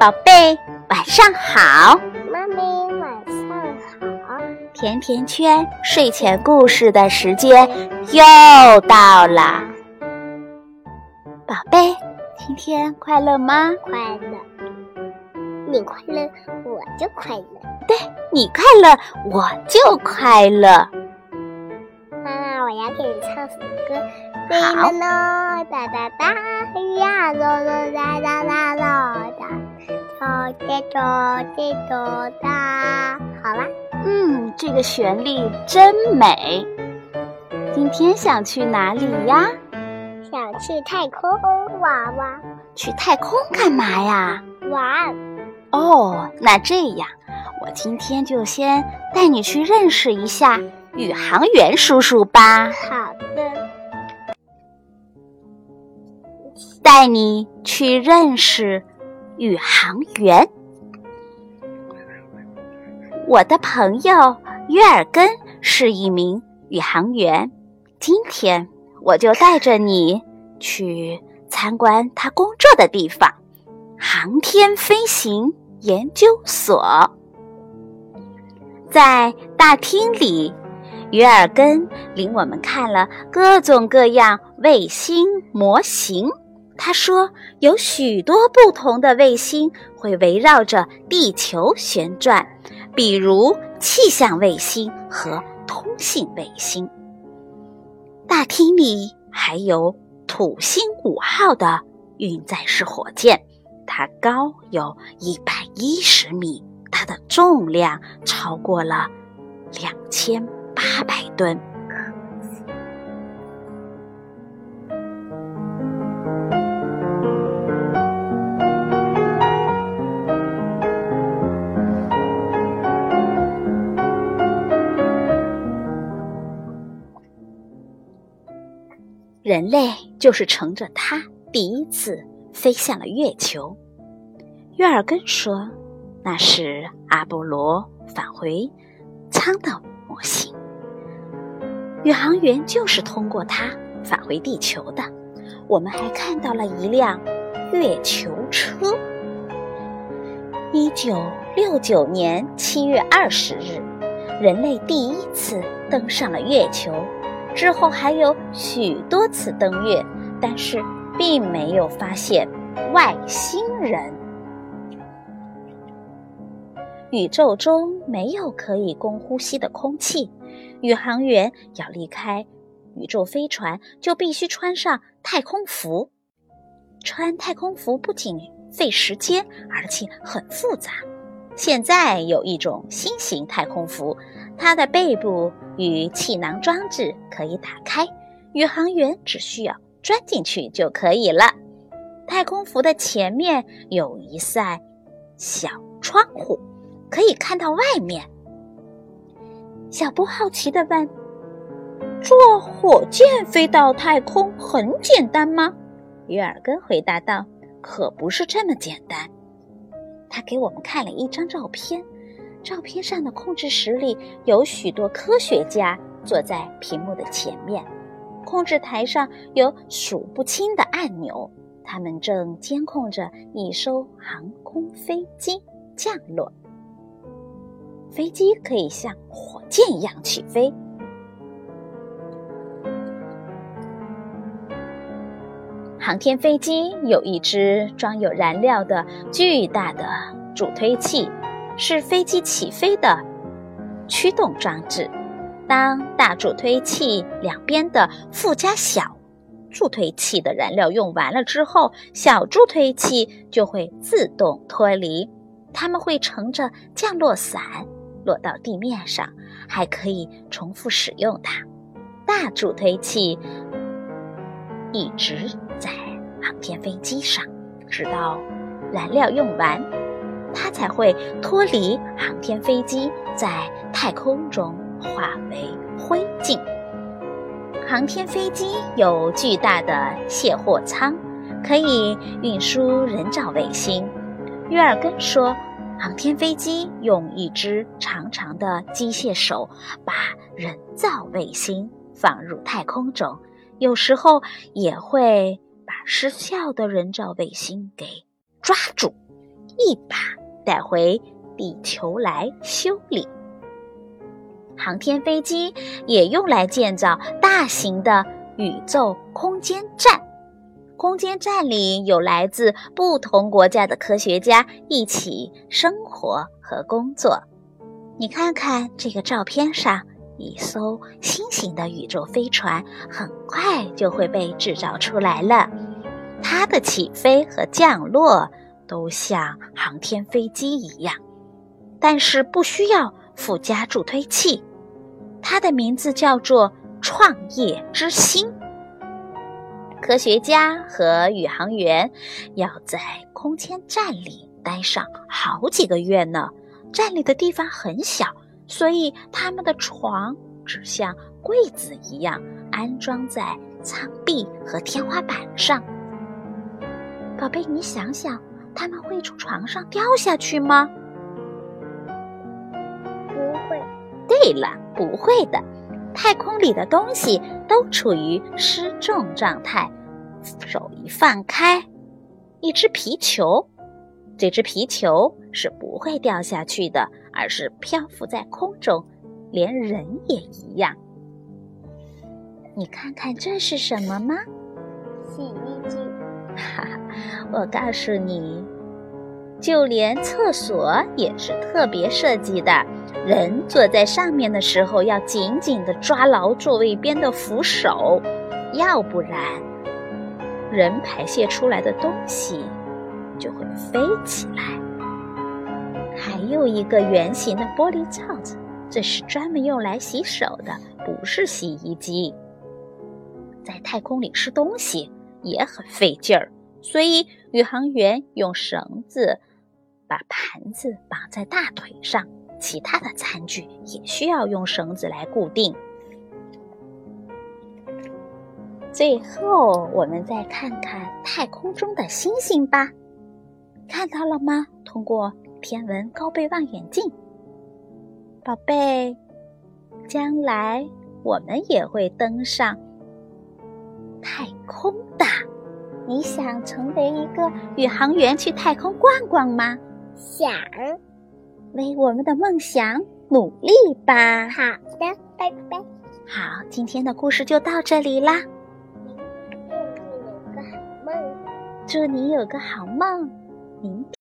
宝贝，晚上好。妈咪，晚上好。甜甜圈睡前故事的时间又到了。宝贝，今天快乐吗？快乐。你快乐，我就快乐。对，你快乐，我就快乐。妈妈，我要给你唱首歌。好。哒哒哒呀，咯咯哒哒哒咯哒，哒哒哒哒哒。好啦，嗯，这个旋律真美。今天想去哪里呀？想去太空玩玩。去太空干嘛呀？玩。哦，那这样，我今天就先带你去认识一下宇航员叔叔吧。好的。带你去认识宇航员。我的朋友约尔根是一名宇航员，今天我就带着你去参观他工作的地方——航天飞行研究所。在大厅里，约尔根领我们看了各种各样卫星模型。他说：“有许多不同的卫星会围绕着地球旋转，比如气象卫星和通信卫星。大厅里还有土星五号的运载式火箭，它高有一百一十米，它的重量超过了两千八百吨。”人类就是乘着它第一次飞向了月球。约尔根说：“那是阿波罗返回舱的模型。宇航员就是通过它返回地球的。我们还看到了一辆月球车。一九六九年七月二十日，人类第一次登上了月球。”之后还有许多次登月，但是并没有发现外星人。宇宙中没有可以供呼吸的空气，宇航员要离开宇宙飞船，就必须穿上太空服。穿太空服不仅费时间，而且很复杂。现在有一种新型太空服。它的背部与气囊装置可以打开，宇航员只需要钻进去就可以了。太空服的前面有一扇小窗户，可以看到外面。小布好奇地问：“坐火箭飞到太空很简单吗？”约尔根回答道：“可不是这么简单。”他给我们看了一张照片。照片上的控制室里有许多科学家坐在屏幕的前面，控制台上有数不清的按钮，他们正监控着一艘航空飞机降落。飞机可以像火箭一样起飞。航天飞机有一只装有燃料的巨大的助推器。是飞机起飞的驱动装置。当大助推器两边的附加小助推器的燃料用完了之后，小助推器就会自动脱离。它们会乘着降落伞落到地面上，还可以重复使用它。大助推器一直在航天飞机上，直到燃料用完。它才会脱离航天飞机，在太空中化为灰烬。航天飞机有巨大的卸货舱，可以运输人造卫星。约尔根说，航天飞机用一只长长的机械手把人造卫星放入太空中，有时候也会把失效的人造卫星给抓住。一把带回地球来修理。航天飞机也用来建造大型的宇宙空间站。空间站里有来自不同国家的科学家一起生活和工作。你看看这个照片上，一艘新型的宇宙飞船很快就会被制造出来了。它的起飞和降落都像航天飞机一样，但是不需要附加助推器。它的名字叫做“创业之星”。科学家和宇航员要在空间站里待上好几个月呢。站里的地方很小，所以他们的床只像柜子一样安装在舱壁和天花板上。宝贝，你想想，他们会从床上掉下去吗？不会。对了，不会的。太空里的东西都处于失重状态，手一放开，一只皮球，这只皮球是不会掉下去的，而是漂浮在空中，连人也一样。你看看这是什么吗？洗衣机。哈哈，我告诉你，就连厕所也是特别设计的。人坐在上面的时候，要紧紧地抓牢座位边的扶手，要不然人排泄出来的东西就会飞起来。还有一个圆形的玻璃罩子，这是专门用来洗手的，不是洗衣机。在太空里吃东西也很费劲儿，所以宇航员用绳子把盘子绑在大腿上。其他的餐具也需要用绳子来固定。最后，我们再看看太空中的星星吧，看到了吗？通过天文高倍望远镜，宝贝，将来我们也会登上太空的。你想成为一个宇航员去太空逛逛吗？想。为我们的梦想努力吧！好的，拜拜。好，今天的故事就到这里啦。祝你有个好梦。祝你有个好梦。明天。